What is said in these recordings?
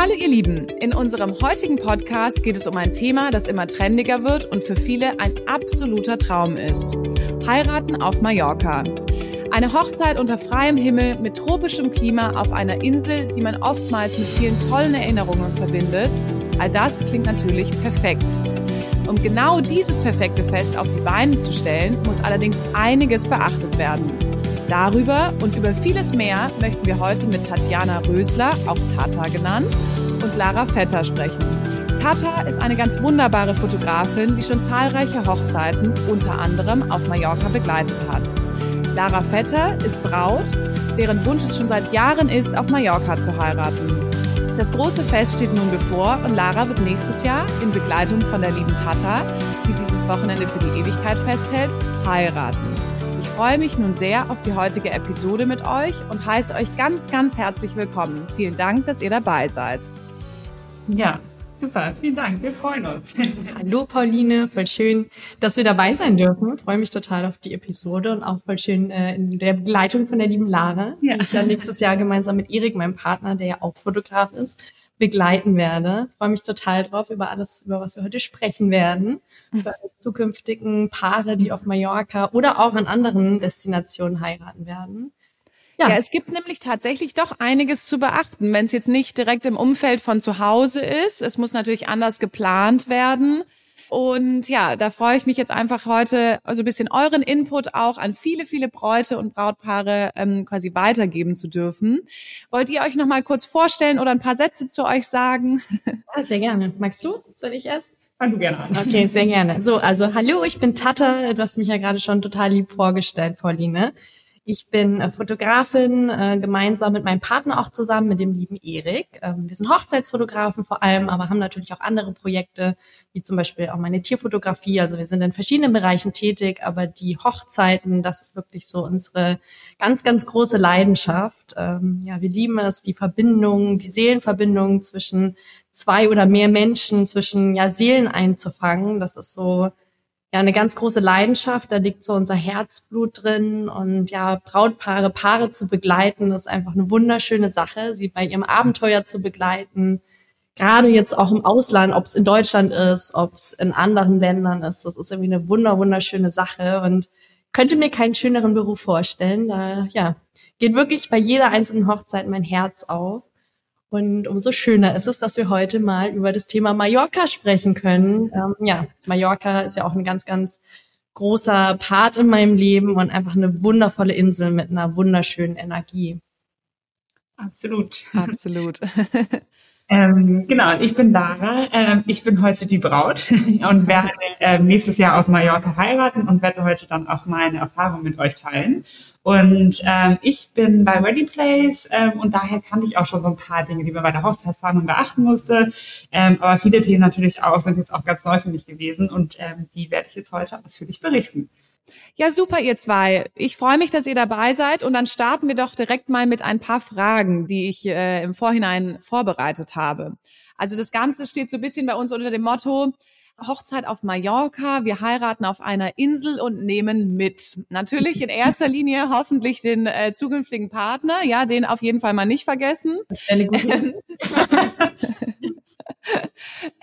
Hallo ihr Lieben, in unserem heutigen Podcast geht es um ein Thema, das immer trendiger wird und für viele ein absoluter Traum ist. Heiraten auf Mallorca. Eine Hochzeit unter freiem Himmel mit tropischem Klima auf einer Insel, die man oftmals mit vielen tollen Erinnerungen verbindet. All das klingt natürlich perfekt. Um genau dieses perfekte Fest auf die Beine zu stellen, muss allerdings einiges beachtet werden. Darüber und über vieles mehr möchten wir heute mit Tatjana Rösler, auch Tata genannt, und Lara Vetter sprechen. Tata ist eine ganz wunderbare Fotografin, die schon zahlreiche Hochzeiten, unter anderem auf Mallorca, begleitet hat. Lara Vetter ist Braut, deren Wunsch es schon seit Jahren ist, auf Mallorca zu heiraten. Das große Fest steht nun bevor und Lara wird nächstes Jahr in Begleitung von der lieben Tata, die dieses Wochenende für die Ewigkeit festhält, heiraten. Ich freue mich nun sehr auf die heutige Episode mit euch und heiße euch ganz, ganz herzlich willkommen. Vielen Dank, dass ihr dabei seid. Ja, super. Vielen Dank. Wir freuen uns. Hallo Pauline, voll schön, dass wir dabei sein dürfen. Ich freue mich total auf die Episode und auch voll schön äh, in der Begleitung von der lieben Lara, ja. die ich ja nächstes Jahr gemeinsam mit Erik, meinem Partner, der ja auch Fotograf ist, begleiten werde. Ich freue mich total drauf über alles, über was wir heute sprechen werden. Über zukünftigen Paare, die auf Mallorca oder auch an anderen Destinationen heiraten werden. Ja. ja, es gibt nämlich tatsächlich doch einiges zu beachten, wenn es jetzt nicht direkt im Umfeld von zu Hause ist. Es muss natürlich anders geplant werden. Und ja, da freue ich mich jetzt einfach heute so ein bisschen euren Input auch an viele, viele Bräute und Brautpaare ähm, quasi weitergeben zu dürfen. Wollt ihr euch noch mal kurz vorstellen oder ein paar Sätze zu euch sagen? Ja, sehr gerne. Magst du? Soll ich erst? Fang du gerne an. Okay, sehr gerne. So, also hallo, ich bin Tata. Du hast mich ja gerade schon total lieb vorgestellt, Pauline. Ich bin äh, Fotografin, äh, gemeinsam mit meinem Partner auch zusammen, mit dem lieben Erik. Ähm, wir sind Hochzeitsfotografen vor allem, aber haben natürlich auch andere Projekte, wie zum Beispiel auch meine Tierfotografie. Also wir sind in verschiedenen Bereichen tätig, aber die Hochzeiten, das ist wirklich so unsere ganz, ganz große Leidenschaft. Ähm, ja, wir lieben es, die Verbindung, die Seelenverbindung zwischen zwei oder mehr Menschen, zwischen ja Seelen einzufangen. Das ist so ja eine ganz große Leidenschaft. Da liegt so unser Herzblut drin und ja Brautpaare, Paare zu begleiten, ist einfach eine wunderschöne Sache. Sie bei ihrem Abenteuer zu begleiten, gerade jetzt auch im Ausland, ob es in Deutschland ist, ob es in anderen Ländern ist, das ist irgendwie eine wunder wunderschöne Sache und könnte mir keinen schöneren Beruf vorstellen. Da ja geht wirklich bei jeder einzelnen Hochzeit mein Herz auf. Und umso schöner ist es, dass wir heute mal über das Thema Mallorca sprechen können. Ähm, ja, Mallorca ist ja auch ein ganz, ganz großer Part in meinem Leben und einfach eine wundervolle Insel mit einer wunderschönen Energie. Absolut. Absolut. Ähm, genau, ich bin Lara. Ähm, ich bin heute die Braut und werde ähm, nächstes Jahr auf Mallorca heiraten und werde heute dann auch meine Erfahrung mit euch teilen. Und ähm, ich bin bei Ready Place ähm, und daher kannte ich auch schon so ein paar Dinge, die man bei der Hochzeitsplanung beachten musste. Ähm, aber viele Themen natürlich auch sind jetzt auch ganz neu für mich gewesen und ähm, die werde ich jetzt heute ausführlich berichten. Ja, super, ihr zwei. Ich freue mich, dass ihr dabei seid und dann starten wir doch direkt mal mit ein paar Fragen, die ich äh, im Vorhinein vorbereitet habe. Also das Ganze steht so ein bisschen bei uns unter dem Motto Hochzeit auf Mallorca, wir heiraten auf einer Insel und nehmen mit. Natürlich in erster Linie hoffentlich den äh, zukünftigen Partner, ja, den auf jeden Fall mal nicht vergessen. Eine gute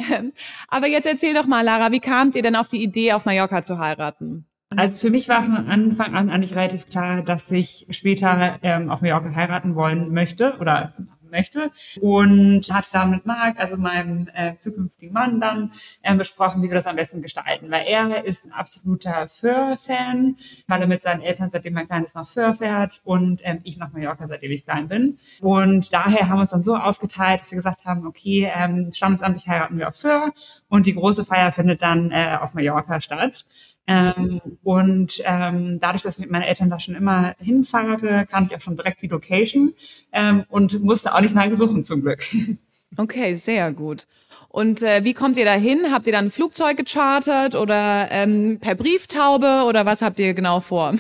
Aber jetzt erzähl doch mal, Lara, wie kamt ihr denn auf die Idee, auf Mallorca zu heiraten? Also für mich war von Anfang an eigentlich relativ klar, dass ich später ähm, auf Mallorca heiraten wollen möchte oder möchte und hatte dann mit Marc, also meinem äh, zukünftigen Mann, dann äh, besprochen, wie wir das am besten gestalten, weil er ist ein absoluter Föhr-Fan, weil er mit seinen Eltern, seitdem mein Kleines noch Föhr fährt und ähm, ich nach Mallorca, seitdem ich klein bin. Und daher haben wir uns dann so aufgeteilt, dass wir gesagt haben, okay, ähm, standesamtlich heiraten wir auf Föhr und die große Feier findet dann äh, auf Mallorca statt. Ähm, und ähm, dadurch, dass ich mit meinen Eltern da schon immer hinfahre, kannte ich auch schon direkt die Location ähm, und musste auch nicht lange suchen zum Glück. Okay, sehr gut. Und äh, wie kommt ihr da hin? Habt ihr dann ein Flugzeug gechartert oder ähm, per Brieftaube oder was habt ihr genau vor?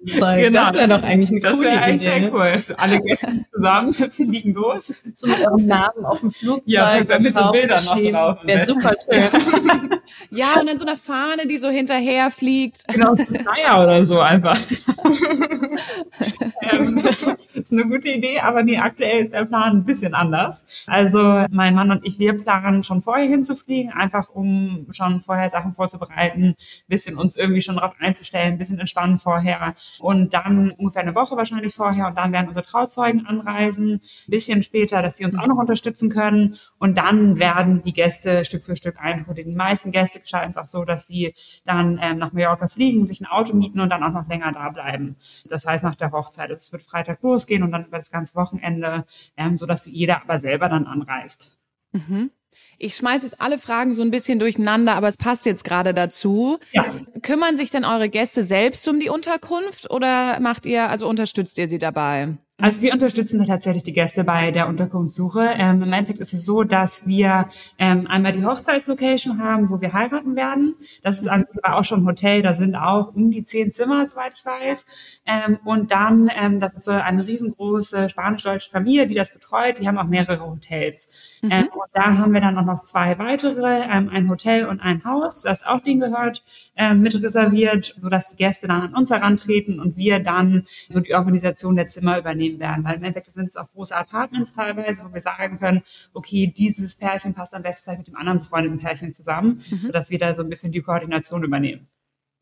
genau. Das wäre doch eigentlich eine das coole Idee. Sehr cool. Alle Gäste zusammen fliegen los. So mit eurem Namen auf dem Flugzeug. Ja, mit so Bildern noch drauf. Wäre super schön. ja, und dann so eine Fahne, die so hinterher fliegt. Genau, so ein Flyer oder so einfach. ähm, ist eine gute Idee, aber nee, aktuell ist der Plan ein bisschen anders. Also Also mein Mann und ich, wir planen schon vorher hinzufliegen, einfach um schon vorher Sachen vorzubereiten, bisschen uns irgendwie schon darauf einzustellen, bisschen entspannen vorher und dann ungefähr eine Woche wahrscheinlich vorher und dann werden unsere Trauzeugen anreisen, bisschen später, dass die uns auch noch unterstützen können und dann werden die Gäste Stück für Stück einholen. Die meisten Gäste gestalten es auch so, dass sie dann ähm, nach Mallorca fliegen, sich ein Auto mieten und dann auch noch länger da bleiben. Das heißt nach der Hochzeit. Es wird Freitag losgehen und dann über das ganze Wochenende, ähm, so dass jeder aber selber dann anreist. Mhm. Ich schmeiße jetzt alle Fragen so ein bisschen durcheinander, aber es passt jetzt gerade dazu. Ja. Kümmern sich denn eure Gäste selbst um die Unterkunft oder macht ihr, also unterstützt ihr sie dabei? Also wir unterstützen tatsächlich die Gäste bei der Unterkunftssuche. Ähm, Im Endeffekt ist es so, dass wir ähm, einmal die Hochzeitslocation haben, wo wir heiraten werden. Das ist an auch schon ein Hotel, da sind auch um die zehn Zimmer, soweit ich weiß. Ähm, und dann, ähm, das ist so eine riesengroße spanisch-deutsche Familie, die das betreut. Die haben auch mehrere Hotels. Mhm. Ähm, und da haben wir dann auch noch zwei weitere, ähm, ein Hotel und ein Haus, das auch denen gehört, ähm, mit reserviert, sodass die Gäste dann an uns herantreten und wir dann so die Organisation der Zimmer übernehmen werden. Weil im Endeffekt sind es auch große Apartments teilweise, wo wir sagen können, okay, dieses Pärchen passt am besten mit dem anderen befreundeten Pärchen zusammen, mhm. sodass wir da so ein bisschen die Koordination übernehmen.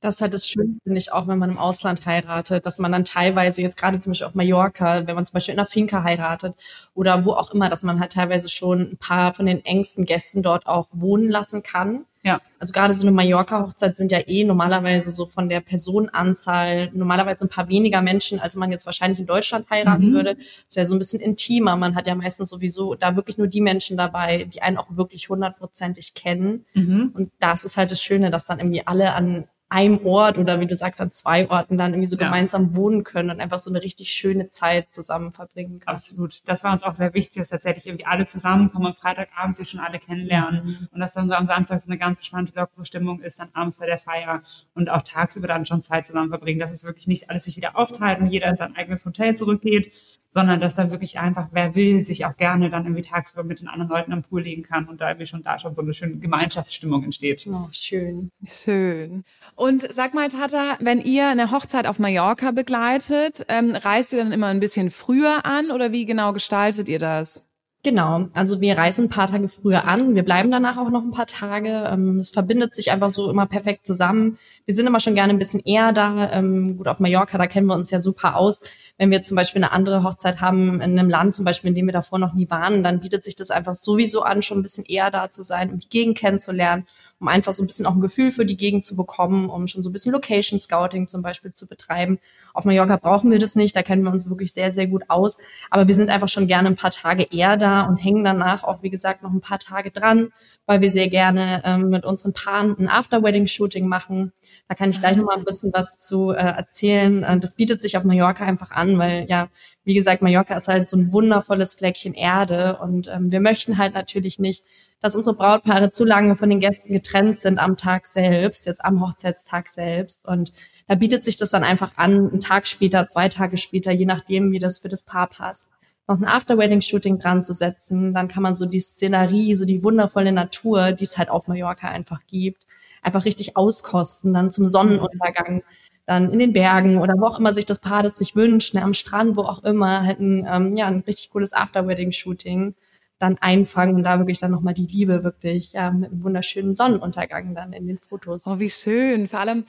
Das ist halt das Schöne, finde ich, auch wenn man im Ausland heiratet, dass man dann teilweise jetzt gerade zum Beispiel auf Mallorca, wenn man zum Beispiel in einer Finca heiratet oder wo auch immer, dass man halt teilweise schon ein paar von den engsten Gästen dort auch wohnen lassen kann. Ja. Also gerade so eine Mallorca-Hochzeit sind ja eh normalerweise so von der Personenanzahl normalerweise ein paar weniger Menschen, als man jetzt wahrscheinlich in Deutschland heiraten mhm. würde. Das ist ja so ein bisschen intimer. Man hat ja meistens sowieso da wirklich nur die Menschen dabei, die einen auch wirklich hundertprozentig kennen. Mhm. Und das ist halt das Schöne, dass dann irgendwie alle an einem Ort oder wie du sagst, an zwei Orten dann irgendwie so ja. gemeinsam wohnen können und einfach so eine richtig schöne Zeit zusammen verbringen können. Absolut. Das war uns auch sehr wichtig, dass tatsächlich irgendwie alle zusammenkommen und Freitagabend sich schon alle kennenlernen mhm. und dass dann so am Samstag so eine ganz spannende, lockere Stimmung ist, dann abends bei der Feier und auch tagsüber dann schon Zeit zusammen verbringen, dass es wirklich nicht alles sich wieder aufteilt und jeder in sein eigenes Hotel zurückgeht, sondern dass da wirklich einfach, wer will, sich auch gerne dann irgendwie tagsüber mit den anderen Leuten am Pool legen kann und da irgendwie schon da schon so eine schöne Gemeinschaftsstimmung entsteht. Oh, schön. Schön. Und sag mal, Tata, wenn ihr eine Hochzeit auf Mallorca begleitet, ähm, reist ihr dann immer ein bisschen früher an oder wie genau gestaltet ihr das? Genau, also wir reisen ein paar Tage früher an, wir bleiben danach auch noch ein paar Tage. Ähm, es verbindet sich einfach so immer perfekt zusammen. Wir sind immer schon gerne ein bisschen eher da. Ähm, gut, auf Mallorca, da kennen wir uns ja super aus. Wenn wir zum Beispiel eine andere Hochzeit haben in einem Land, zum Beispiel, in dem wir davor noch nie waren, dann bietet sich das einfach sowieso an, schon ein bisschen eher da zu sein, um die Gegend kennenzulernen um einfach so ein bisschen auch ein Gefühl für die Gegend zu bekommen, um schon so ein bisschen Location Scouting zum Beispiel zu betreiben. Auf Mallorca brauchen wir das nicht, da kennen wir uns wirklich sehr, sehr gut aus. Aber wir sind einfach schon gerne ein paar Tage eher da und hängen danach auch, wie gesagt, noch ein paar Tage dran, weil wir sehr gerne ähm, mit unseren Paaren ein After-Wedding-Shooting machen. Da kann ich gleich noch mal ein bisschen was zu äh, erzählen. Äh, das bietet sich auf Mallorca einfach an, weil ja, wie gesagt, Mallorca ist halt so ein wundervolles Fleckchen Erde und ähm, wir möchten halt natürlich nicht, dass unsere Brautpaare zu lange von den Gästen getrennt sind am Tag selbst, jetzt am Hochzeitstag selbst. Und da bietet sich das dann einfach an, einen Tag später, zwei Tage später, je nachdem, wie das für das Paar passt, noch ein After-Wedding-Shooting dran zu setzen. Dann kann man so die Szenerie, so die wundervolle Natur, die es halt auf Mallorca einfach gibt, einfach richtig auskosten, dann zum Sonnenuntergang dann in den Bergen oder wo auch immer sich das Paar das sich wünscht, ne, am Strand, wo auch immer, halt ein, ähm, ja, ein richtig cooles After-Wedding-Shooting dann einfangen und da wirklich dann nochmal die Liebe wirklich ja, mit einem wunderschönen Sonnenuntergang dann in den Fotos. Oh, wie schön. Vor allem,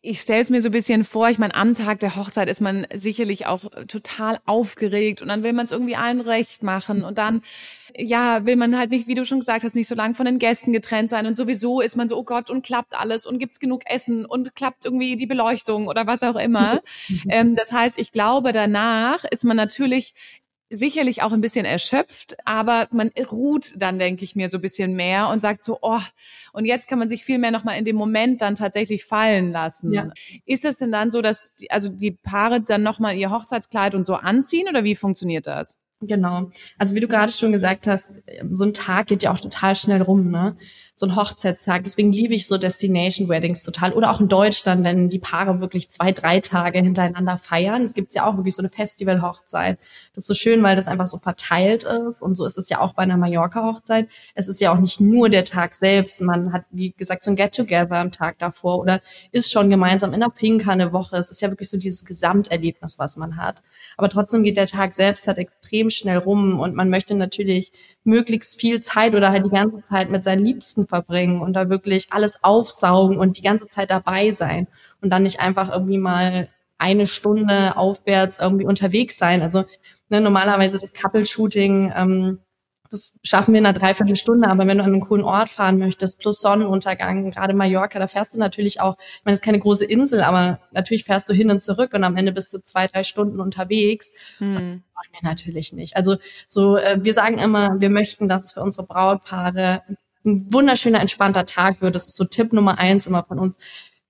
ich stelle es mir so ein bisschen vor, ich meine, am Tag der Hochzeit ist man sicherlich auch total aufgeregt und dann will man es irgendwie allen recht machen und dann, ja, will man halt nicht, wie du schon gesagt hast, nicht so lange von den Gästen getrennt sein und sowieso ist man so, oh Gott, und klappt alles und gibt's genug Essen und klappt irgendwie die Beleuchtung oder was auch immer. ähm, das heißt, ich glaube, danach ist man natürlich sicherlich auch ein bisschen erschöpft, aber man ruht dann, denke ich mir, so ein bisschen mehr und sagt so, oh, und jetzt kann man sich viel mehr nochmal in dem Moment dann tatsächlich fallen lassen. Ja. Ist es denn dann so, dass die, also die Paare dann nochmal ihr Hochzeitskleid und so anziehen oder wie funktioniert das? Genau. Also wie du gerade schon gesagt hast, so ein Tag geht ja auch total schnell rum, ne? So ein Hochzeitstag. Deswegen liebe ich so Destination Weddings total. Oder auch in Deutschland, wenn die Paare wirklich zwei, drei Tage hintereinander feiern. Es gibt ja auch wirklich so eine Festival-Hochzeit. Das ist so schön, weil das einfach so verteilt ist. Und so ist es ja auch bei einer Mallorca-Hochzeit. Es ist ja auch nicht nur der Tag selbst. Man hat, wie gesagt, so ein Get-Together am Tag davor oder ist schon gemeinsam in der Pinka eine Woche. Es ist ja wirklich so dieses Gesamterlebnis, was man hat. Aber trotzdem geht der Tag selbst halt extrem schnell rum und man möchte natürlich möglichst viel Zeit oder halt die ganze Zeit mit seinen Liebsten verbringen und da wirklich alles aufsaugen und die ganze Zeit dabei sein und dann nicht einfach irgendwie mal eine Stunde aufwärts irgendwie unterwegs sein. Also ne, normalerweise das Couple-Shooting, ähm, das schaffen wir in einer Dreiviertelstunde, aber wenn du an einen coolen Ort fahren möchtest, plus Sonnenuntergang, gerade Mallorca, da fährst du natürlich auch, ich meine, es ist keine große Insel, aber natürlich fährst du hin und zurück und am Ende bist du zwei, drei Stunden unterwegs. Hm. Das wir natürlich nicht. Also so, äh, wir sagen immer, wir möchten, dass es für unsere Brautpaare ein wunderschöner, entspannter Tag wird. Das ist so Tipp Nummer eins immer von uns.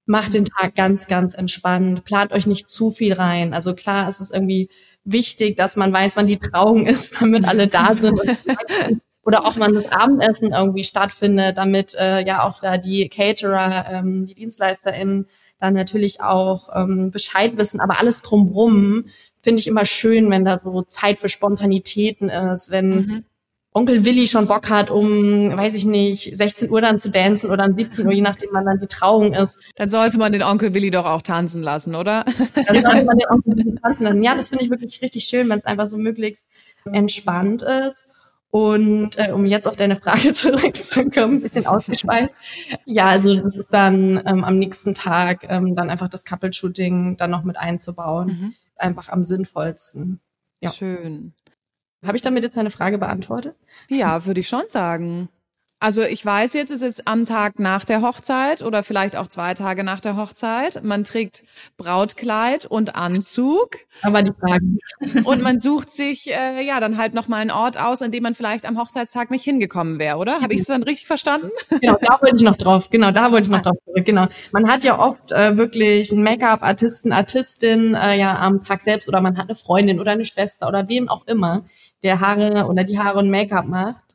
Macht den Tag ganz, ganz entspannt. Plant euch nicht zu viel rein. Also klar, es ist irgendwie wichtig, dass man weiß, wann die Trauung ist, damit alle da sind. oder auch wann das Abendessen irgendwie stattfindet, damit äh, ja auch da die Caterer, ähm, die DienstleisterInnen dann natürlich auch ähm, Bescheid wissen. Aber alles drumrum finde ich immer schön, wenn da so Zeit für Spontanitäten ist, wenn mhm. Onkel Willi schon Bock hat, um, weiß ich nicht, 16 Uhr dann zu tanzen oder um 17 Uhr, je nachdem wann dann die Trauung ist. Dann sollte man den Onkel Willi doch auch tanzen lassen, oder? Dann sollte man den Onkel Willi tanzen lassen. Ja, das finde ich wirklich richtig schön, wenn es einfach so möglichst entspannt ist. Und äh, um jetzt auf deine Frage zurückzukommen, ein bisschen ausgespeicht. Ja, also das ist dann ähm, am nächsten Tag ähm, dann einfach das Couple-Shooting dann noch mit einzubauen. Mhm. Einfach am sinnvollsten. Ja. Schön. Habe ich damit jetzt eine Frage beantwortet? Ja, würde ich schon sagen. Also ich weiß jetzt, es ist am Tag nach der Hochzeit oder vielleicht auch zwei Tage nach der Hochzeit. Man trägt Brautkleid und Anzug. Aber die Frage. Und man sucht sich äh, ja dann halt noch mal einen Ort aus, an dem man vielleicht am Hochzeitstag nicht hingekommen wäre, oder? Habe ich es dann richtig verstanden? Genau, da wollte ich noch drauf. Genau, da wollte ich noch drauf zurück. Genau. Man hat ja oft äh, wirklich einen Make-up-Artisten, Artistin äh, ja am Tag selbst oder man hat eine Freundin oder eine Schwester oder wem auch immer, der Haare oder die Haare und Make-up macht.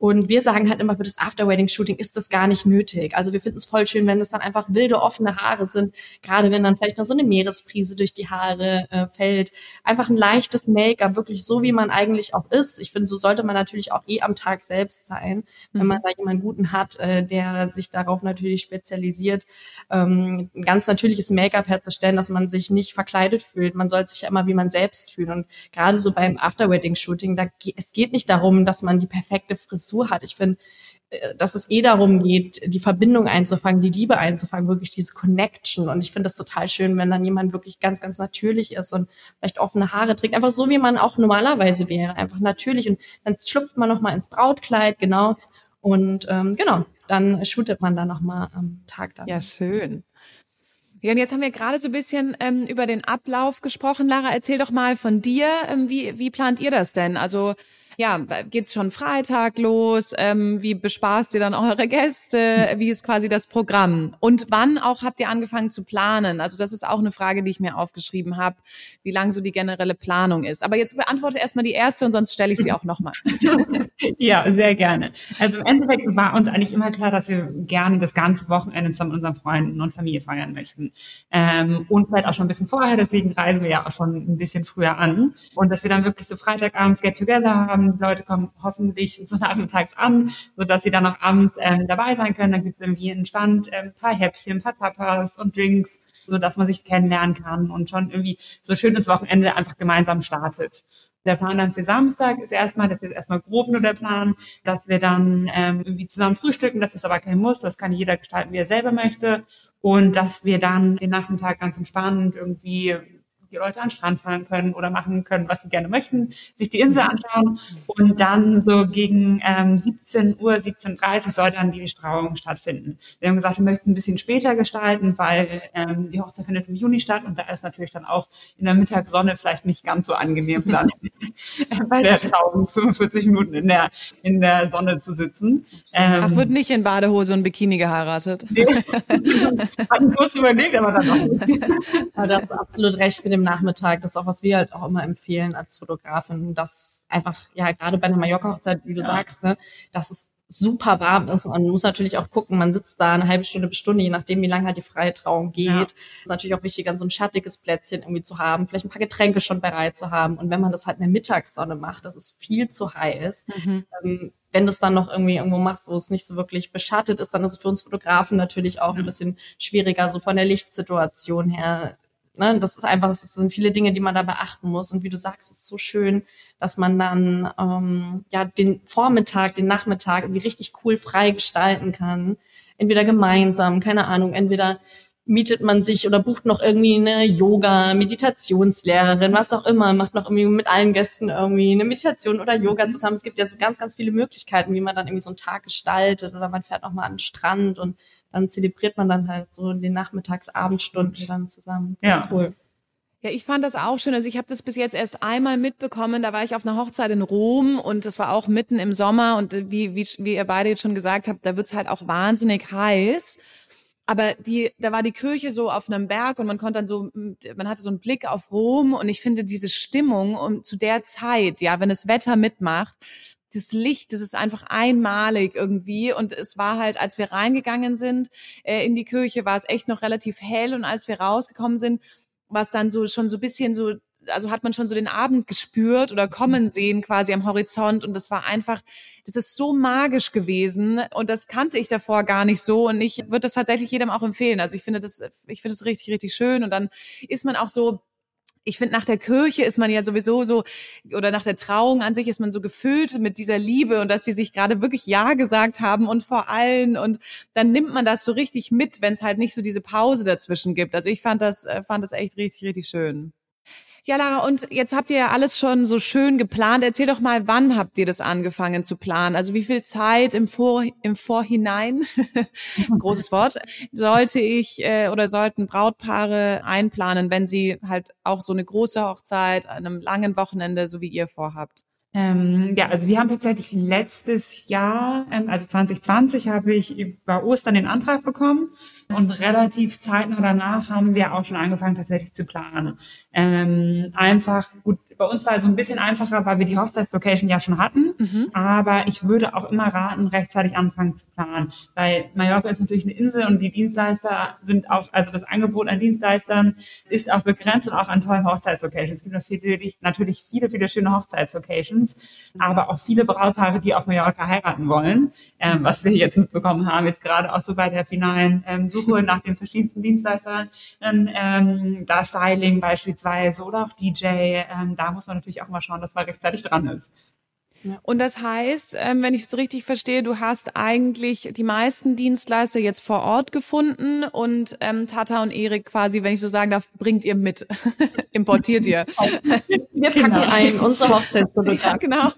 Und wir sagen halt immer, für das After-Wedding-Shooting ist das gar nicht nötig. Also wir finden es voll schön, wenn es dann einfach wilde, offene Haare sind. Gerade wenn dann vielleicht noch so eine Meeresprise durch die Haare äh, fällt. Einfach ein leichtes Make-up, wirklich so, wie man eigentlich auch ist. Ich finde, so sollte man natürlich auch eh am Tag selbst sein, wenn man mhm. da jemanden guten hat, äh, der sich darauf natürlich spezialisiert, ähm, ein ganz natürliches Make-up herzustellen, dass man sich nicht verkleidet fühlt. Man soll sich ja immer wie man selbst fühlen. Und gerade so beim After-Wedding-Shooting, da, es geht nicht darum, dass man die perfekte Frisur Zensur hat. Ich finde, äh, dass es eh darum geht, die Verbindung einzufangen, die Liebe einzufangen, wirklich diese Connection. Und ich finde das total schön, wenn dann jemand wirklich ganz, ganz natürlich ist und vielleicht offene Haare trägt, einfach so, wie man auch normalerweise wäre, einfach natürlich. Und dann schlüpft man nochmal ins Brautkleid, genau. Und ähm, genau, dann shootet man da nochmal am Tag dann. Ja, schön. Ja, und jetzt haben wir gerade so ein bisschen ähm, über den Ablauf gesprochen. Lara, erzähl doch mal von dir. Ähm, wie, wie plant ihr das denn? Also ja, geht's schon Freitag los? Ähm, wie bespaßt ihr dann eure Gäste? Wie ist quasi das Programm? Und wann auch habt ihr angefangen zu planen? Also das ist auch eine Frage, die ich mir aufgeschrieben habe, wie lang so die generelle Planung ist. Aber jetzt beantworte erstmal die erste und sonst stelle ich sie auch nochmal. ja, sehr gerne. Also im Endeffekt war uns eigentlich immer klar, dass wir gerne das ganze Wochenende zusammen mit unseren Freunden und Familie feiern möchten. Ähm, und vielleicht auch schon ein bisschen vorher, deswegen reisen wir ja auch schon ein bisschen früher an. Und dass wir dann wirklich so Freitagabends Get-Together haben, die Leute kommen hoffentlich so nachmittags an, so dass sie dann auch abends ähm, dabei sein können. Dann gibt es irgendwie einen Stand, ähm, ein paar Häppchen, ein paar Tapas und Drinks, so dass man sich kennenlernen kann und schon irgendwie so schönes Wochenende einfach gemeinsam startet. Der Plan dann für Samstag ist erstmal, das ist erstmal grob nur der Plan, dass wir dann ähm, irgendwie zusammen frühstücken. Das ist aber kein Muss, das kann jeder gestalten, wie er selber möchte. Und dass wir dann den Nachmittag ganz entspannt irgendwie die Leute an den Strand fahren können oder machen können, was sie gerne möchten, sich die Insel anschauen und dann so gegen ähm, 17 Uhr, 17.30 Uhr soll dann die Trauung stattfinden. Wir haben gesagt, wir möchten es ein bisschen später gestalten, weil ähm, die Hochzeit findet im Juni statt und da ist natürlich dann auch in der Mittagssonne vielleicht nicht ganz so angenehm dann bei der Trauung 45 Minuten in der, in der Sonne zu sitzen. Ähm, Ach, wird nicht in Badehose und Bikini geheiratet. Nee. Hatten kurz überlegt, aber dann noch nicht. Aber da hast du absolut recht mit dem Nachmittag. Das ist auch, was wir halt auch immer empfehlen als Fotografin, dass einfach, ja, gerade bei einer Mallorca-Hochzeit, wie du ja. sagst, ne, dass es super warm ist. Und man muss natürlich auch gucken, man sitzt da eine halbe Stunde bis Stunde, je nachdem, wie lange halt die freie Trauung geht. Ja. ist natürlich auch wichtig, dann so ein schattiges Plätzchen irgendwie zu haben, vielleicht ein paar Getränke schon bereit zu haben. Und wenn man das halt in der Mittagssonne macht, das ist viel zu heiß. Mhm. Ähm, wenn du es dann noch irgendwie irgendwo machst, wo es nicht so wirklich beschattet ist, dann ist es für uns Fotografen natürlich auch ein bisschen schwieriger, so von der Lichtsituation her Ne, das ist einfach, es sind viele Dinge, die man da beachten muss. Und wie du sagst, es ist so schön, dass man dann ähm, ja den Vormittag, den Nachmittag irgendwie richtig cool frei gestalten kann. Entweder gemeinsam, keine Ahnung, entweder mietet man sich oder bucht noch irgendwie eine Yoga, Meditationslehrerin, was auch immer, macht noch irgendwie mit allen Gästen irgendwie eine Meditation oder Yoga mhm. zusammen. Es gibt ja so ganz, ganz viele Möglichkeiten, wie man dann irgendwie so einen Tag gestaltet oder man fährt noch mal an den Strand und dann zelebriert man dann halt so in den Nachmittagsabendstunden dann zusammen. Das ja. ist cool. Ja, ich fand das auch schön. Also ich habe das bis jetzt erst einmal mitbekommen. Da war ich auf einer Hochzeit in Rom und das war auch mitten im Sommer und wie, wie, wie ihr beide jetzt schon gesagt habt, da wird's halt auch wahnsinnig heiß. Aber die, da war die Kirche so auf einem Berg und man konnte dann so, man hatte so einen Blick auf Rom und ich finde diese Stimmung um zu der Zeit, ja, wenn das Wetter mitmacht, das Licht, das ist einfach einmalig irgendwie. Und es war halt, als wir reingegangen sind äh, in die Kirche, war es echt noch relativ hell. Und als wir rausgekommen sind, war es dann so schon so bisschen so, also hat man schon so den Abend gespürt oder kommen sehen quasi am Horizont. Und das war einfach, das ist so magisch gewesen. Und das kannte ich davor gar nicht so. Und ich würde das tatsächlich jedem auch empfehlen. Also ich finde das, ich finde das richtig, richtig schön. Und dann ist man auch so, ich finde, nach der Kirche ist man ja sowieso so, oder nach der Trauung an sich ist man so gefüllt mit dieser Liebe und dass die sich gerade wirklich Ja gesagt haben und vor allen und dann nimmt man das so richtig mit, wenn es halt nicht so diese Pause dazwischen gibt. Also ich fand das, äh, fand das echt richtig, richtig schön. Ja, Lara, und jetzt habt ihr ja alles schon so schön geplant. Erzähl doch mal, wann habt ihr das angefangen zu planen? Also wie viel Zeit im, Vor im Vorhinein, großes Wort, sollte ich äh, oder sollten Brautpaare einplanen, wenn sie halt auch so eine große Hochzeit an einem langen Wochenende, so wie ihr vorhabt? Ähm, ja, also wir haben tatsächlich letztes Jahr, ähm, also 2020, habe ich über Ostern den Antrag bekommen und relativ zeitnah danach haben wir auch schon angefangen tatsächlich zu planen. Ähm, einfach, gut, bei uns war es so ein bisschen einfacher, weil wir die Hochzeitslocation ja schon hatten. Mhm. Aber ich würde auch immer raten, rechtzeitig anfangen zu planen. Weil Mallorca ist natürlich eine Insel und die Dienstleister sind auch, also das Angebot an Dienstleistern ist auch begrenzt und auch an tollen Hochzeitslocations. Es gibt natürlich, natürlich viele, viele schöne Hochzeitslocations, aber auch viele Brautpaare, die auf Mallorca heiraten wollen, ähm, was wir jetzt mitbekommen haben, jetzt gerade auch so bei der finalen ähm, Suche nach den verschiedensten Dienstleistern, ähm, da Styling beispielsweise oder auch DJ, ähm, da muss man natürlich auch mal schauen, dass man rechtzeitig dran ist. Ja. Und das heißt, ähm, wenn ich es richtig verstehe, du hast eigentlich die meisten Dienstleister jetzt vor Ort gefunden und ähm, Tata und Erik quasi, wenn ich so sagen darf, bringt ihr mit, importiert ihr. Wir packen genau. ein, unsere Hochzeitsprodukte. Ja, genau.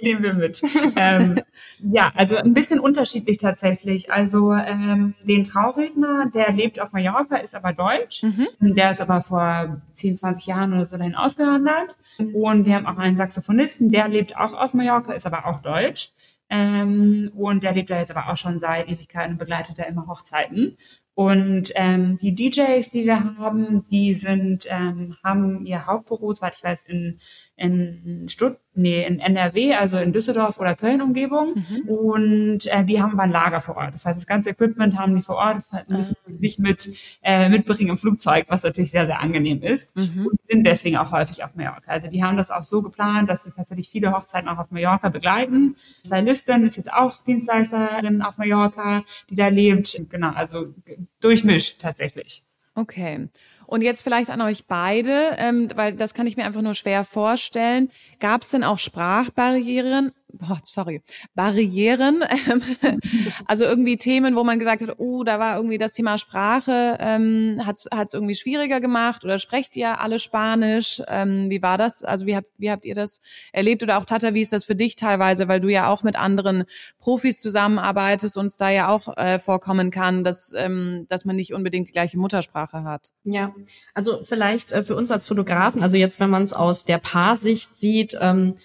Die nehmen wir mit. ähm, ja, also ein bisschen unterschiedlich tatsächlich. Also ähm, den Trauredner, der lebt auf Mallorca, ist aber deutsch. Mhm. Der ist aber vor 10, 20 Jahren oder so dahin ausgewandert. Und wir haben auch einen Saxophonisten, der lebt auch auf Mallorca, ist aber auch deutsch. Ähm, und der lebt da jetzt aber auch schon seit Ewigkeiten und begleitet da immer Hochzeiten. Und ähm, die DJs, die wir haben, die sind, ähm, haben ihr Hauptbüro, soweit ich weiß, in, in Stutt nee, in NRW, also in Düsseldorf oder Köln Umgebung. Mhm. Und äh, die haben aber ein Lager vor Ort. Das heißt, das ganze Equipment haben die vor Ort. Das müssen sie nicht mit äh, mitbringen im Flugzeug, was natürlich sehr, sehr angenehm ist. Mhm. Und sind deswegen auch häufig auf Mallorca. Also die haben das auch so geplant, dass sie tatsächlich viele Hochzeiten auch auf Mallorca begleiten. Stylistin ist jetzt auch Dienstleisterin auf Mallorca, die da lebt. Genau, also durchmischt tatsächlich. Okay. Und jetzt vielleicht an euch beide, ähm, weil das kann ich mir einfach nur schwer vorstellen. Gab es denn auch Sprachbarrieren? Boah, sorry, Barrieren, ähm, also irgendwie Themen, wo man gesagt hat, oh, da war irgendwie das Thema Sprache, ähm, hat es irgendwie schwieriger gemacht oder sprecht ihr alle Spanisch? Ähm, wie war das? Also wie habt, wie habt ihr das erlebt? Oder auch Tata, wie ist das für dich teilweise, weil du ja auch mit anderen Profis zusammenarbeitest und es da ja auch äh, vorkommen kann, dass, ähm, dass man nicht unbedingt die gleiche Muttersprache hat? Ja, also vielleicht äh, für uns als Fotografen, also jetzt, wenn man es aus der Paarsicht sieht, ähm,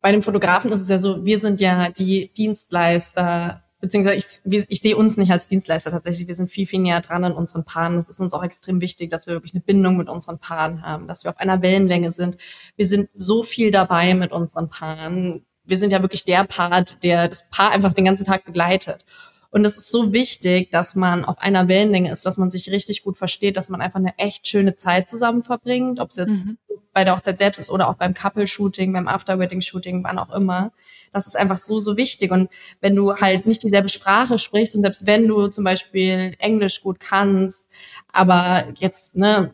bei dem Fotografen ist es ja so, wir sind ja die Dienstleister, beziehungsweise ich, ich sehe uns nicht als Dienstleister tatsächlich. Wir sind viel, viel näher dran an unseren Paaren. Es ist uns auch extrem wichtig, dass wir wirklich eine Bindung mit unseren Paaren haben, dass wir auf einer Wellenlänge sind. Wir sind so viel dabei mit unseren Paaren wir sind ja wirklich der Part, der das Paar einfach den ganzen Tag begleitet. Und es ist so wichtig, dass man auf einer Wellenlänge ist, dass man sich richtig gut versteht, dass man einfach eine echt schöne Zeit zusammen verbringt, ob es jetzt mhm. bei der Hochzeit selbst ist oder auch beim Couple-Shooting, beim After-Wedding-Shooting, wann auch immer. Das ist einfach so, so wichtig. Und wenn du halt nicht dieselbe Sprache sprichst und selbst wenn du zum Beispiel Englisch gut kannst, aber jetzt, ne,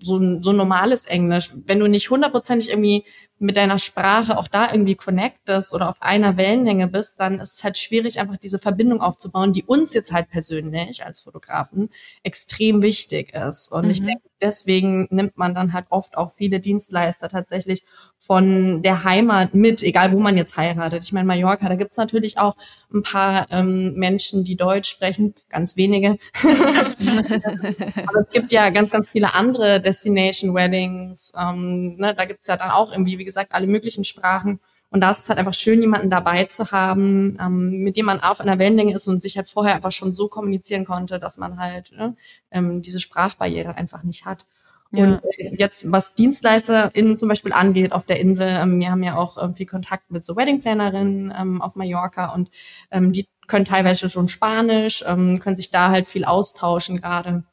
so, so normales Englisch, wenn du nicht hundertprozentig irgendwie mit deiner Sprache auch da irgendwie connectest oder auf einer Wellenlänge bist, dann ist es halt schwierig, einfach diese Verbindung aufzubauen, die uns jetzt halt persönlich als Fotografen extrem wichtig ist. Und mhm. ich denke, deswegen nimmt man dann halt oft auch viele Dienstleister tatsächlich von der Heimat mit, egal wo man jetzt heiratet. Ich meine, Mallorca, da gibt's natürlich auch ein paar ähm, Menschen, die Deutsch sprechen, ganz wenige. Aber es gibt ja ganz, ganz viele andere Destination Weddings. Ähm, ne, da gibt's ja dann auch irgendwie, wie gesagt, alle möglichen Sprachen. Und da ist es halt einfach schön, jemanden dabei zu haben, ähm, mit dem man auf einer Wellenlänge ist und sich halt vorher einfach schon so kommunizieren konnte, dass man halt ne, ähm, diese Sprachbarriere einfach nicht hat. Ja. Und äh, jetzt, was DienstleisterInnen zum Beispiel angeht auf der Insel, ähm, wir haben ja auch ähm, viel Kontakt mit so Wedding-Plannerinnen ähm, auf Mallorca und ähm, die können teilweise schon Spanisch, ähm, können sich da halt viel austauschen gerade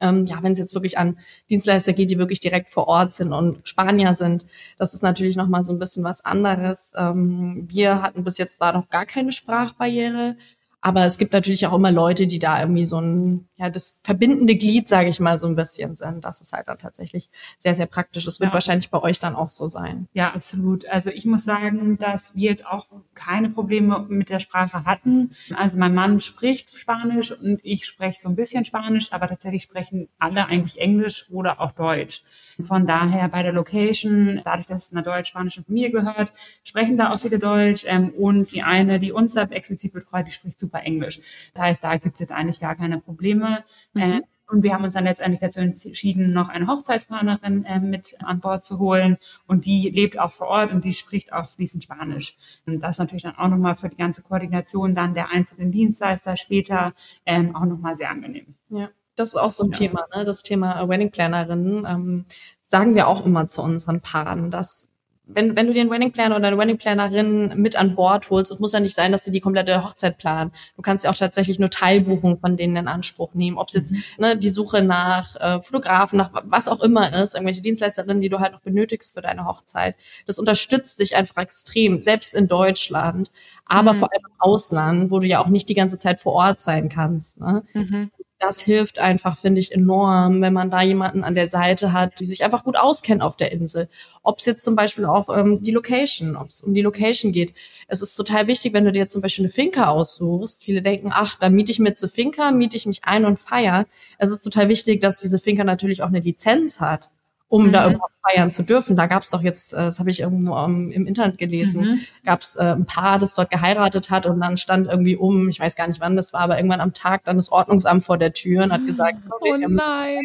ähm, ja, wenn es jetzt wirklich an Dienstleister geht, die wirklich direkt vor Ort sind und Spanier sind, das ist natürlich nochmal so ein bisschen was anderes. Ähm, wir hatten bis jetzt da noch gar keine Sprachbarriere. Aber es gibt natürlich auch immer Leute, die da irgendwie so ein, ja, das verbindende Glied, sage ich mal, so ein bisschen sind. Das ist halt dann tatsächlich sehr, sehr praktisch. Das wird ja. wahrscheinlich bei euch dann auch so sein. Ja, absolut. Also ich muss sagen, dass wir jetzt auch keine Probleme mit der Sprache hatten. Also mein Mann spricht Spanisch und ich spreche so ein bisschen Spanisch, aber tatsächlich sprechen alle eigentlich Englisch oder auch Deutsch. Von daher bei der Location, dadurch, dass es einer deutsch-spanischen Familie gehört, sprechen da auch viele Deutsch. Ähm, und die eine, die uns da explizit betreut, die spricht super Englisch. Das heißt, da gibt es jetzt eigentlich gar keine Probleme. Mhm. Äh, und wir haben uns dann letztendlich dazu entschieden, noch eine Hochzeitsplanerin äh, mit an Bord zu holen. Und die lebt auch vor Ort und die spricht auch fließend Spanisch. Und das ist natürlich dann auch nochmal für die ganze Koordination dann der einzelnen Dienstleister später ähm, auch nochmal sehr angenehm. Ja. Das ist auch so ein ja. Thema, ne? das Thema Wedding Plannerin. Ähm, sagen wir auch immer zu unseren Paaren, dass wenn, wenn du dir einen Wedding Planner oder eine Wedding Plannerin mit an Bord holst, es muss ja nicht sein, dass sie die komplette Hochzeit planen. Du kannst ja auch tatsächlich nur Teilbuchungen von denen in Anspruch nehmen. Ob es jetzt mhm. ne, die Suche nach äh, Fotografen, nach was auch immer ist, irgendwelche Dienstleisterinnen, die du halt noch benötigst für deine Hochzeit. Das unterstützt dich einfach extrem, selbst in Deutschland, aber mhm. vor allem im Ausland, wo du ja auch nicht die ganze Zeit vor Ort sein kannst. Ne? Mhm das hilft einfach, finde ich, enorm, wenn man da jemanden an der Seite hat, die sich einfach gut auskennt auf der Insel. Ob es jetzt zum Beispiel auch ähm, die Location, ob es um die Location geht. Es ist total wichtig, wenn du dir zum Beispiel eine Finca aussuchst. Viele denken, ach, da miete ich mir zur Finca, miete ich mich ein und feier. Es ist total wichtig, dass diese Finca natürlich auch eine Lizenz hat um mhm. da irgendwo feiern zu dürfen. Da gab es doch jetzt, äh, das habe ich irgendwo um, im Internet gelesen, mhm. gab es äh, ein Paar, das dort geheiratet hat und dann stand irgendwie um, ich weiß gar nicht wann das war, aber irgendwann am Tag dann das Ordnungsamt vor der Tür und hat gesagt, okay, oh nein.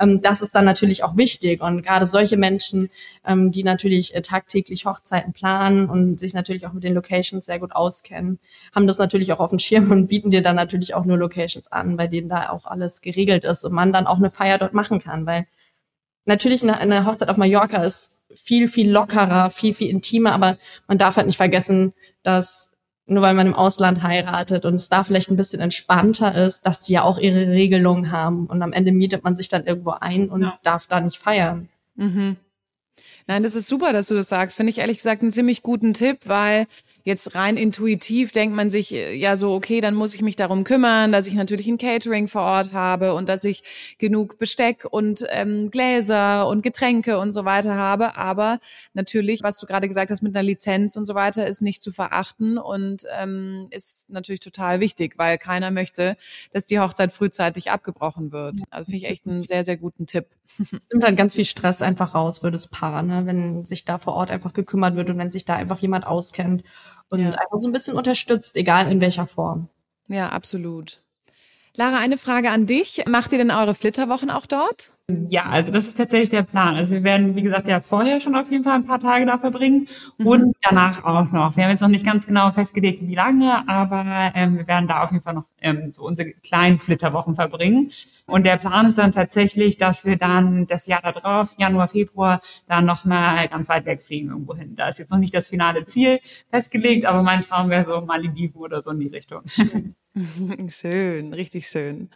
Ähm, das ist dann natürlich auch wichtig und gerade solche Menschen, ähm, die natürlich äh, tagtäglich Hochzeiten planen und sich natürlich auch mit den Locations sehr gut auskennen, haben das natürlich auch auf dem Schirm und bieten dir dann natürlich auch nur Locations an, bei denen da auch alles geregelt ist und man dann auch eine Feier dort machen kann, weil natürlich eine, eine Hochzeit auf Mallorca ist viel, viel lockerer, viel, viel intimer, aber man darf halt nicht vergessen, dass nur weil man im Ausland heiratet und es da vielleicht ein bisschen entspannter ist, dass die ja auch ihre Regelungen haben und am Ende mietet man sich dann irgendwo ein und ja. darf da nicht feiern. Mhm. Nein, das ist super, dass du das sagst. Finde ich ehrlich gesagt einen ziemlich guten Tipp, weil Jetzt rein intuitiv denkt man sich äh, ja so, okay, dann muss ich mich darum kümmern, dass ich natürlich ein Catering vor Ort habe und dass ich genug Besteck und ähm, Gläser und Getränke und so weiter habe. Aber natürlich, was du gerade gesagt hast mit einer Lizenz und so weiter, ist nicht zu verachten und ähm, ist natürlich total wichtig, weil keiner möchte, dass die Hochzeit frühzeitig abgebrochen wird. Also finde ich echt einen sehr, sehr guten Tipp. Es nimmt dann ganz viel Stress einfach raus für das Paar, ne? wenn sich da vor Ort einfach gekümmert wird und wenn sich da einfach jemand auskennt und ja. einfach so ein bisschen unterstützt, egal in welcher Form. Ja, absolut. Lara, eine Frage an dich. Macht ihr denn eure Flitterwochen auch dort? Ja, also das ist tatsächlich der Plan. Also wir werden, wie gesagt, ja vorher schon auf jeden Fall ein paar Tage da verbringen mhm. und danach auch noch. Wir haben jetzt noch nicht ganz genau festgelegt, wie lange, aber ähm, wir werden da auf jeden Fall noch ähm, so unsere kleinen Flitterwochen verbringen. Und der Plan ist dann tatsächlich, dass wir dann das Jahr darauf, Januar, Februar, dann nochmal ganz weit wegfliegen irgendwo hin. Da ist jetzt noch nicht das finale Ziel festgelegt, aber mein Traum wäre so Malediven oder so in die Richtung. Schön, richtig schön.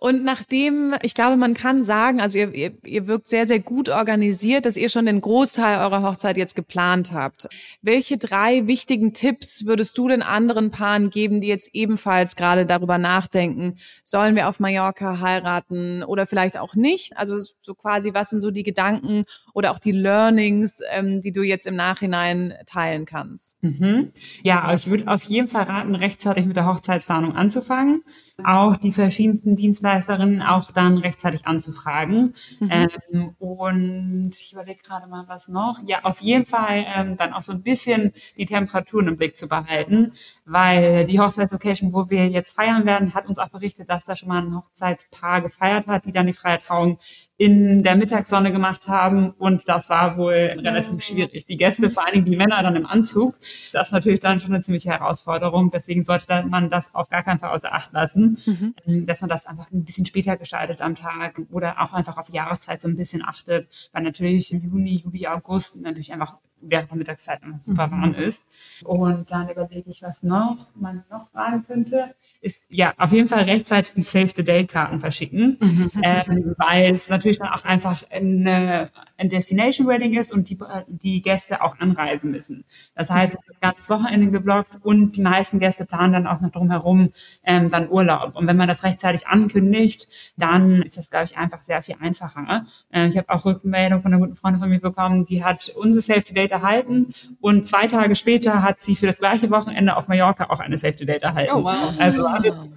Und nachdem, ich glaube, man kann sagen, also ihr, ihr, ihr wirkt sehr, sehr gut organisiert, dass ihr schon den Großteil eurer Hochzeit jetzt geplant habt. Welche drei wichtigen Tipps würdest du den anderen Paaren geben, die jetzt ebenfalls gerade darüber nachdenken, sollen wir auf Mallorca heiraten oder vielleicht auch nicht? Also so quasi, was sind so die Gedanken oder auch die Learnings, ähm, die du jetzt im Nachhinein teilen kannst? Mhm. Ja, ich würde auf jeden Fall raten, rechtzeitig mit der Hochzeitsplanung anzufangen auch die verschiedensten Dienstleisterinnen auch dann rechtzeitig anzufragen. Mhm. Ähm, und ich überlege gerade mal, was noch. Ja, auf jeden Fall ähm, dann auch so ein bisschen die Temperaturen im Blick zu behalten, weil die Hochzeitslocation, wo wir jetzt feiern werden, hat uns auch berichtet, dass da schon mal ein Hochzeitspaar gefeiert hat, die dann die freie Trauung in der Mittagssonne gemacht haben und das war wohl relativ schwierig. Die Gäste, vor allen Dingen die Männer dann im Anzug, das ist natürlich dann schon eine ziemliche Herausforderung. Deswegen sollte man das auf gar keinen Fall außer Acht lassen, mhm. Dass man das einfach ein bisschen später gestaltet am Tag oder auch einfach auf die Jahreszeit so ein bisschen achtet, weil natürlich im Juni, Juli, August natürlich einfach während der Mittagszeit immer super mhm. warm ist. Und dann überlege ich, was noch man noch fragen könnte ist ja auf jeden Fall rechtzeitig die Save the Date Karten verschicken, mhm. ähm, weil es natürlich dann auch einfach eine, ein Destination Wedding ist und die, die Gäste auch anreisen müssen. Das heißt, mhm. das Wochenende geblockt und die meisten Gäste planen dann auch noch drumherum ähm, dann Urlaub. Und wenn man das rechtzeitig ankündigt, dann ist das, glaube ich, einfach sehr viel einfacher. Äh, ich habe auch Rückmeldung von einer guten Freundin von mir bekommen, die hat unser Save the Date erhalten und zwei Tage später hat sie für das gleiche Wochenende auf Mallorca auch eine Save the Date erhalten. Oh, wow. Also wir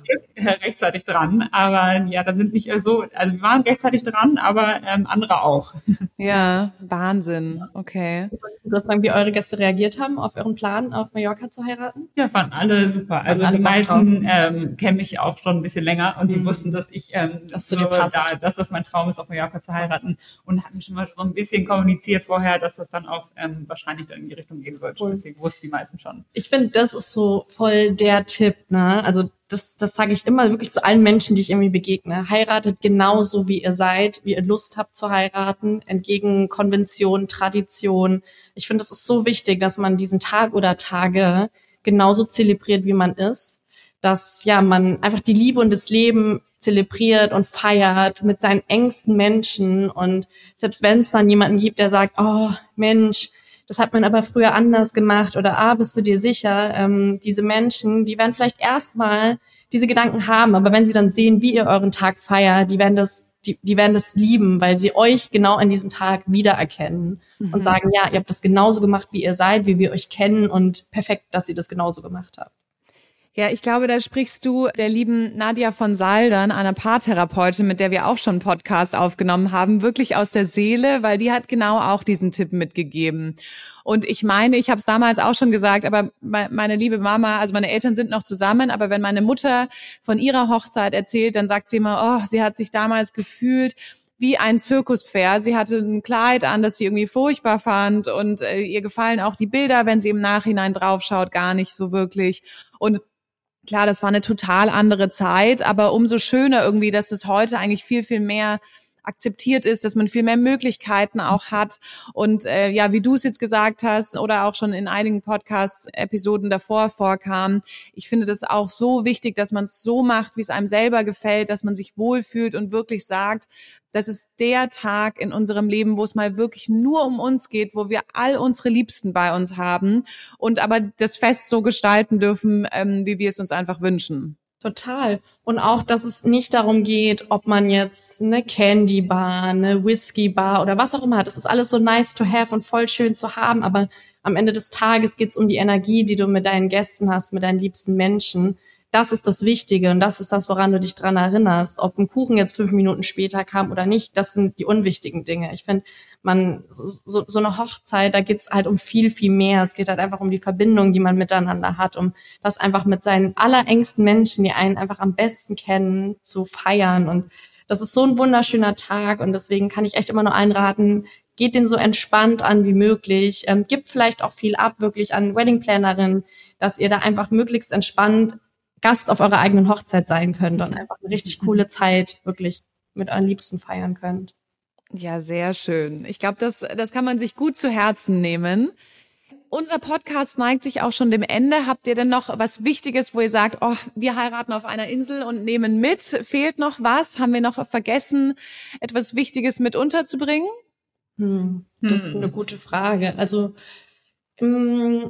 rechtzeitig dran. Aber ja, da sind nicht so, also wir waren rechtzeitig dran, aber ähm, andere auch. Ja, Wahnsinn. Okay. Ich würde sagen, wie eure Gäste reagiert haben auf euren Plan, auf Mallorca zu heiraten? Ja, fanden alle super. Also alle die meisten ähm, kennen mich auch schon ein bisschen länger und die mhm. wussten, dass ich ähm, dass, so, da, dass das mein Traum ist, auf Mallorca zu heiraten und hatten schon mal so ein bisschen kommuniziert vorher, dass das dann auch ähm, wahrscheinlich dann in die Richtung gehen wird. Cool. Deswegen wussten die meisten schon. Ich finde, das ist so voll der Tipp, ne? Also das, das sage ich immer wirklich zu allen Menschen, die ich irgendwie begegne. Heiratet genauso, wie ihr seid, wie ihr Lust habt zu heiraten, entgegen Konvention, Tradition. Ich finde, das ist so wichtig, dass man diesen Tag oder Tage genauso zelebriert, wie man ist. Dass ja man einfach die Liebe und das Leben zelebriert und feiert mit seinen engsten Menschen. Und selbst wenn es dann jemanden gibt, der sagt, oh Mensch, das hat man aber früher anders gemacht oder ah, bist du dir sicher? Ähm, diese Menschen, die werden vielleicht erstmal diese Gedanken haben, aber wenn sie dann sehen, wie ihr euren Tag feiert, die werden das die, die werden das lieben, weil sie euch genau an diesem Tag wiedererkennen mhm. und sagen, ja, ihr habt das genauso gemacht, wie ihr seid, wie wir euch kennen und perfekt, dass ihr das genauso gemacht habt. Ja, ich glaube, da sprichst du der lieben Nadia von Saldern, einer Paartherapeutin, mit der wir auch schon einen Podcast aufgenommen haben, wirklich aus der Seele, weil die hat genau auch diesen Tipp mitgegeben. Und ich meine, ich habe es damals auch schon gesagt, aber meine liebe Mama, also meine Eltern sind noch zusammen, aber wenn meine Mutter von ihrer Hochzeit erzählt, dann sagt sie immer, oh, sie hat sich damals gefühlt, wie ein Zirkuspferd. Sie hatte ein Kleid an, das sie irgendwie furchtbar fand und äh, ihr gefallen auch die Bilder, wenn sie im Nachhinein draufschaut, gar nicht so wirklich. Und Klar, das war eine total andere Zeit, aber umso schöner irgendwie, dass es heute eigentlich viel, viel mehr akzeptiert ist, dass man viel mehr Möglichkeiten auch hat. Und äh, ja, wie du es jetzt gesagt hast oder auch schon in einigen Podcast-Episoden davor vorkam, ich finde das auch so wichtig, dass man es so macht, wie es einem selber gefällt, dass man sich wohlfühlt und wirklich sagt, das ist der Tag in unserem Leben, wo es mal wirklich nur um uns geht, wo wir all unsere Liebsten bei uns haben und aber das Fest so gestalten dürfen, ähm, wie wir es uns einfach wünschen. Total. Und auch, dass es nicht darum geht, ob man jetzt eine Candy Bar, eine Whisky Bar oder was auch immer hat. Das ist alles so nice to have und voll schön zu haben. Aber am Ende des Tages geht es um die Energie, die du mit deinen Gästen hast, mit deinen liebsten Menschen. Das ist das Wichtige und das ist das, woran du dich dran erinnerst. Ob ein Kuchen jetzt fünf Minuten später kam oder nicht, das sind die unwichtigen Dinge. Ich finde, man, so, so eine Hochzeit, da geht's halt um viel, viel mehr. Es geht halt einfach um die Verbindung, die man miteinander hat, um das einfach mit seinen allerengsten Menschen, die einen einfach am besten kennen, zu feiern. Und das ist so ein wunderschöner Tag und deswegen kann ich echt immer nur einraten, geht den so entspannt an wie möglich, ähm, gibt vielleicht auch viel ab, wirklich an Weddingplanerin, dass ihr da einfach möglichst entspannt Gast auf eurer eigenen Hochzeit sein könnt und einfach eine richtig coole Zeit wirklich mit euren Liebsten feiern könnt. Ja, sehr schön. Ich glaube, das, das kann man sich gut zu Herzen nehmen. Unser Podcast neigt sich auch schon dem Ende. Habt ihr denn noch was Wichtiges, wo ihr sagt, oh, wir heiraten auf einer Insel und nehmen mit? Fehlt noch was? Haben wir noch vergessen, etwas Wichtiges mit unterzubringen? Hm, das hm. ist eine gute Frage. Also, mm,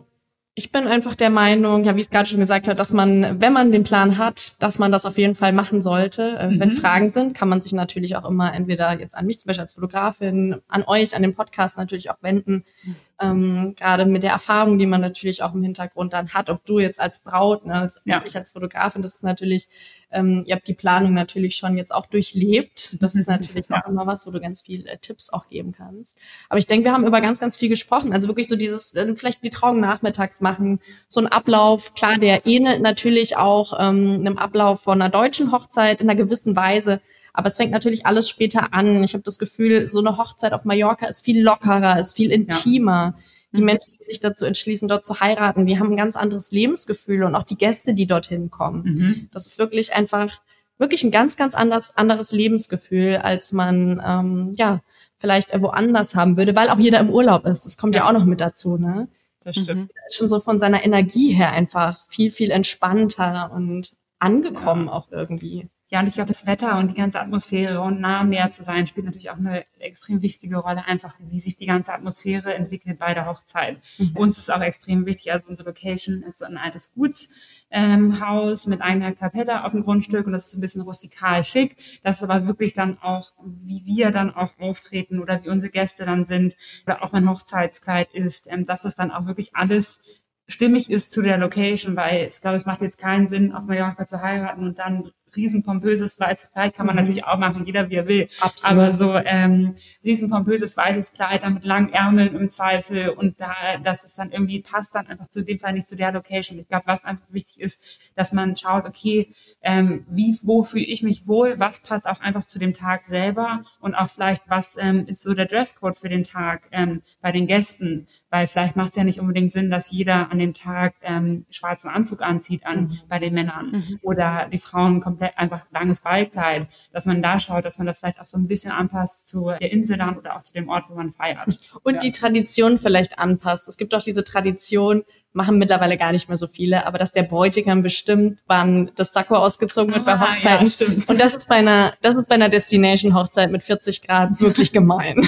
ich bin einfach der Meinung, ja, wie es gerade schon gesagt habe, dass man, wenn man den Plan hat, dass man das auf jeden Fall machen sollte. Äh, mhm. Wenn Fragen sind, kann man sich natürlich auch immer entweder jetzt an mich zum Beispiel als Fotografin, an euch, an den Podcast natürlich auch wenden. Mhm. Ähm, gerade mit der Erfahrung, die man natürlich auch im Hintergrund dann hat, ob du jetzt als Braut, ne, als, ja. ich als Fotografin, das ist natürlich ähm, ihr habt die Planung natürlich schon jetzt auch durchlebt. Das ist natürlich ja. auch immer was, wo du ganz viel äh, Tipps auch geben kannst. Aber ich denke, wir haben über ganz, ganz viel gesprochen. Also wirklich so dieses, äh, vielleicht die Trauung nachmittags machen, so ein Ablauf. Klar, der ähnelt natürlich auch ähm, einem Ablauf von einer deutschen Hochzeit in einer gewissen Weise. Aber es fängt natürlich alles später an. Ich habe das Gefühl, so eine Hochzeit auf Mallorca ist viel lockerer, ist viel intimer. Ja. Die mhm. Menschen, die sich dazu entschließen, dort zu heiraten, die haben ein ganz anderes Lebensgefühl und auch die Gäste, die dorthin kommen. Mhm. Das ist wirklich einfach, wirklich ein ganz, ganz anders, anderes Lebensgefühl, als man, ähm, ja, vielleicht woanders haben würde, weil auch jeder im Urlaub ist. Das kommt ja, ja auch noch mit dazu, ne? Das stimmt. Mhm. Schon so von seiner Energie her einfach viel, viel entspannter und angekommen ja. auch irgendwie. Ja, und ich glaube, das Wetter und die ganze Atmosphäre und nah am Meer zu sein, spielt natürlich auch eine extrem wichtige Rolle, einfach wie sich die ganze Atmosphäre entwickelt bei der Hochzeit. Mhm. Uns ist auch extrem wichtig, also unsere Location ist so ein altes Gutshaus ähm, mit einer Kapelle auf dem Grundstück und das ist ein bisschen rustikal schick. Das ist aber wirklich dann auch, wie wir dann auch auftreten oder wie unsere Gäste dann sind oder auch mein Hochzeitskleid ist, ähm, dass es dann auch wirklich alles stimmig ist zu der Location, weil ich glaube, es macht jetzt keinen Sinn, auf Mallorca zu heiraten und dann riesenpompöses weißes Kleid kann man mhm. natürlich auch machen, jeder wie er will. Absolut. Aber so ähm, riesenpompöses weißes Kleid dann mit langen Ärmeln im Zweifel und da, dass es dann irgendwie passt dann einfach zu dem Fall nicht zu der Location. Ich glaube, was einfach wichtig ist, dass man schaut, okay, ähm, wie, wo fühle ich mich wohl, was passt auch einfach zu dem Tag selber und auch vielleicht, was ähm, ist so der Dresscode für den Tag ähm, bei den Gästen, weil vielleicht macht es ja nicht unbedingt Sinn, dass jeder an dem Tag ähm, schwarzen Anzug anzieht an mhm. bei den Männern mhm. oder die Frauen komplett einfach langes Ballkleid, dass man da schaut, dass man das vielleicht auch so ein bisschen anpasst zu der Insel dann oder auch zu dem Ort, wo man feiert. Und ja. die Tradition vielleicht anpasst. Es gibt auch diese Tradition, machen mittlerweile gar nicht mehr so viele, aber dass der Bräutigam bestimmt, wann das Sakko ausgezogen wird ah, bei Hochzeiten. Ja, und das ist bei einer, das ist bei einer Destination Hochzeit mit 40 Grad wirklich gemein.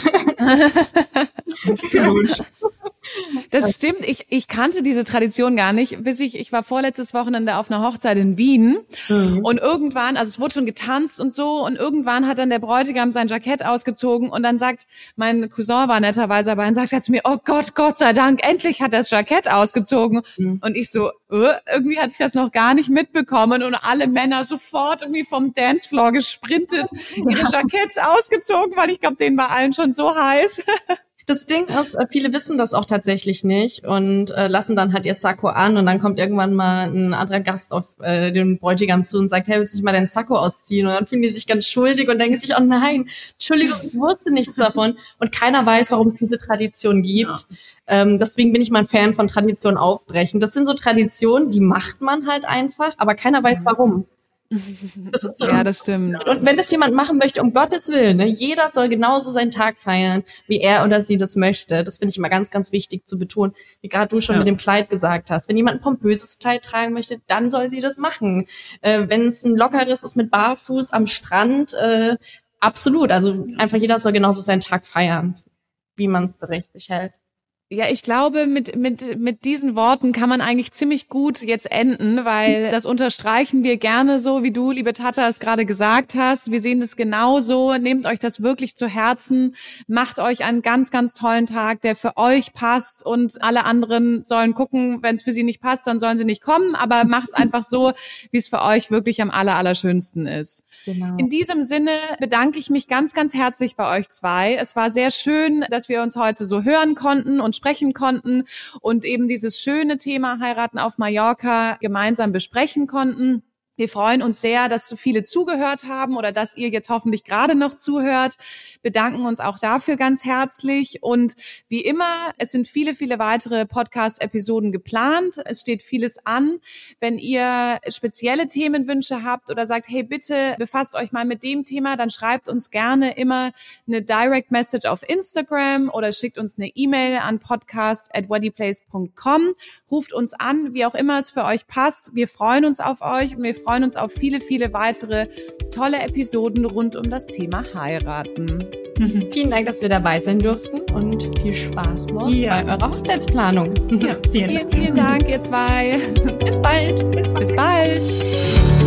Absolut. Das stimmt. Ich, ich kannte diese Tradition gar nicht, bis ich, ich war vorletztes Wochenende auf einer Hochzeit in Wien mhm. und irgendwann, also es wurde schon getanzt und so und irgendwann hat dann der Bräutigam sein Jackett ausgezogen und dann sagt, mein Cousin war netterweise dabei und sagt er zu mir, oh Gott, Gott sei Dank, endlich hat er das Jackett ausgezogen. Mhm. Und ich so, äh, irgendwie hatte ich das noch gar nicht mitbekommen und alle Männer sofort irgendwie vom Dancefloor gesprintet, ihre Jacketts ausgezogen, weil ich glaube, denen war allen schon so heiß. Das Ding ist, äh, viele wissen das auch tatsächlich nicht und äh, lassen dann halt ihr Sakko an und dann kommt irgendwann mal ein anderer Gast auf äh, den Bräutigam zu und sagt, hey, willst du nicht mal deinen Sakko ausziehen? Und dann fühlen die sich ganz schuldig und denken sich, oh nein, Entschuldigung, ich wusste nichts davon. Und keiner weiß, warum es diese Tradition gibt. Ja. Ähm, deswegen bin ich mal ein Fan von Tradition aufbrechen. Das sind so Traditionen, die macht man halt einfach, aber keiner weiß mhm. warum. Das so. Ja, das stimmt. Und wenn das jemand machen möchte, um Gottes Willen, ne, jeder soll genauso seinen Tag feiern, wie er oder sie das möchte. Das finde ich immer ganz, ganz wichtig zu betonen, wie gerade du schon ja. mit dem Kleid gesagt hast. Wenn jemand ein pompöses Kleid tragen möchte, dann soll sie das machen. Äh, wenn es ein lockeres ist mit Barfuß am Strand, äh, absolut. Also einfach jeder soll genauso seinen Tag feiern, wie man es richtig hält. Ja, ich glaube, mit, mit, mit diesen Worten kann man eigentlich ziemlich gut jetzt enden, weil das unterstreichen wir gerne so, wie du, liebe Tata, es gerade gesagt hast. Wir sehen das genauso. Nehmt euch das wirklich zu Herzen. Macht euch einen ganz, ganz tollen Tag, der für euch passt und alle anderen sollen gucken, wenn es für sie nicht passt, dann sollen sie nicht kommen, aber macht's einfach so, wie es für euch wirklich am aller, allerschönsten ist. Genau. In diesem Sinne bedanke ich mich ganz, ganz herzlich bei euch zwei. Es war sehr schön, dass wir uns heute so hören konnten und sprechen konnten und eben dieses schöne Thema Heiraten auf Mallorca gemeinsam besprechen konnten. Wir freuen uns sehr, dass so viele zugehört haben oder dass ihr jetzt hoffentlich gerade noch zuhört. Bedanken uns auch dafür ganz herzlich. Und wie immer, es sind viele, viele weitere Podcast-Episoden geplant. Es steht vieles an. Wenn ihr spezielle Themenwünsche habt oder sagt, hey, bitte befasst euch mal mit dem Thema, dann schreibt uns gerne immer eine Direct Message auf Instagram oder schickt uns eine E-Mail an podcast at Ruft uns an, wie auch immer es für euch passt. Wir freuen uns auf euch und wir freuen uns auf viele, viele weitere tolle Episoden rund um das Thema Heiraten. Vielen Dank, dass wir dabei sein durften und viel Spaß noch ja. bei eurer Hochzeitsplanung. Ja, vielen, vielen, vielen Dank, ihr zwei. Bis bald. Bis bald.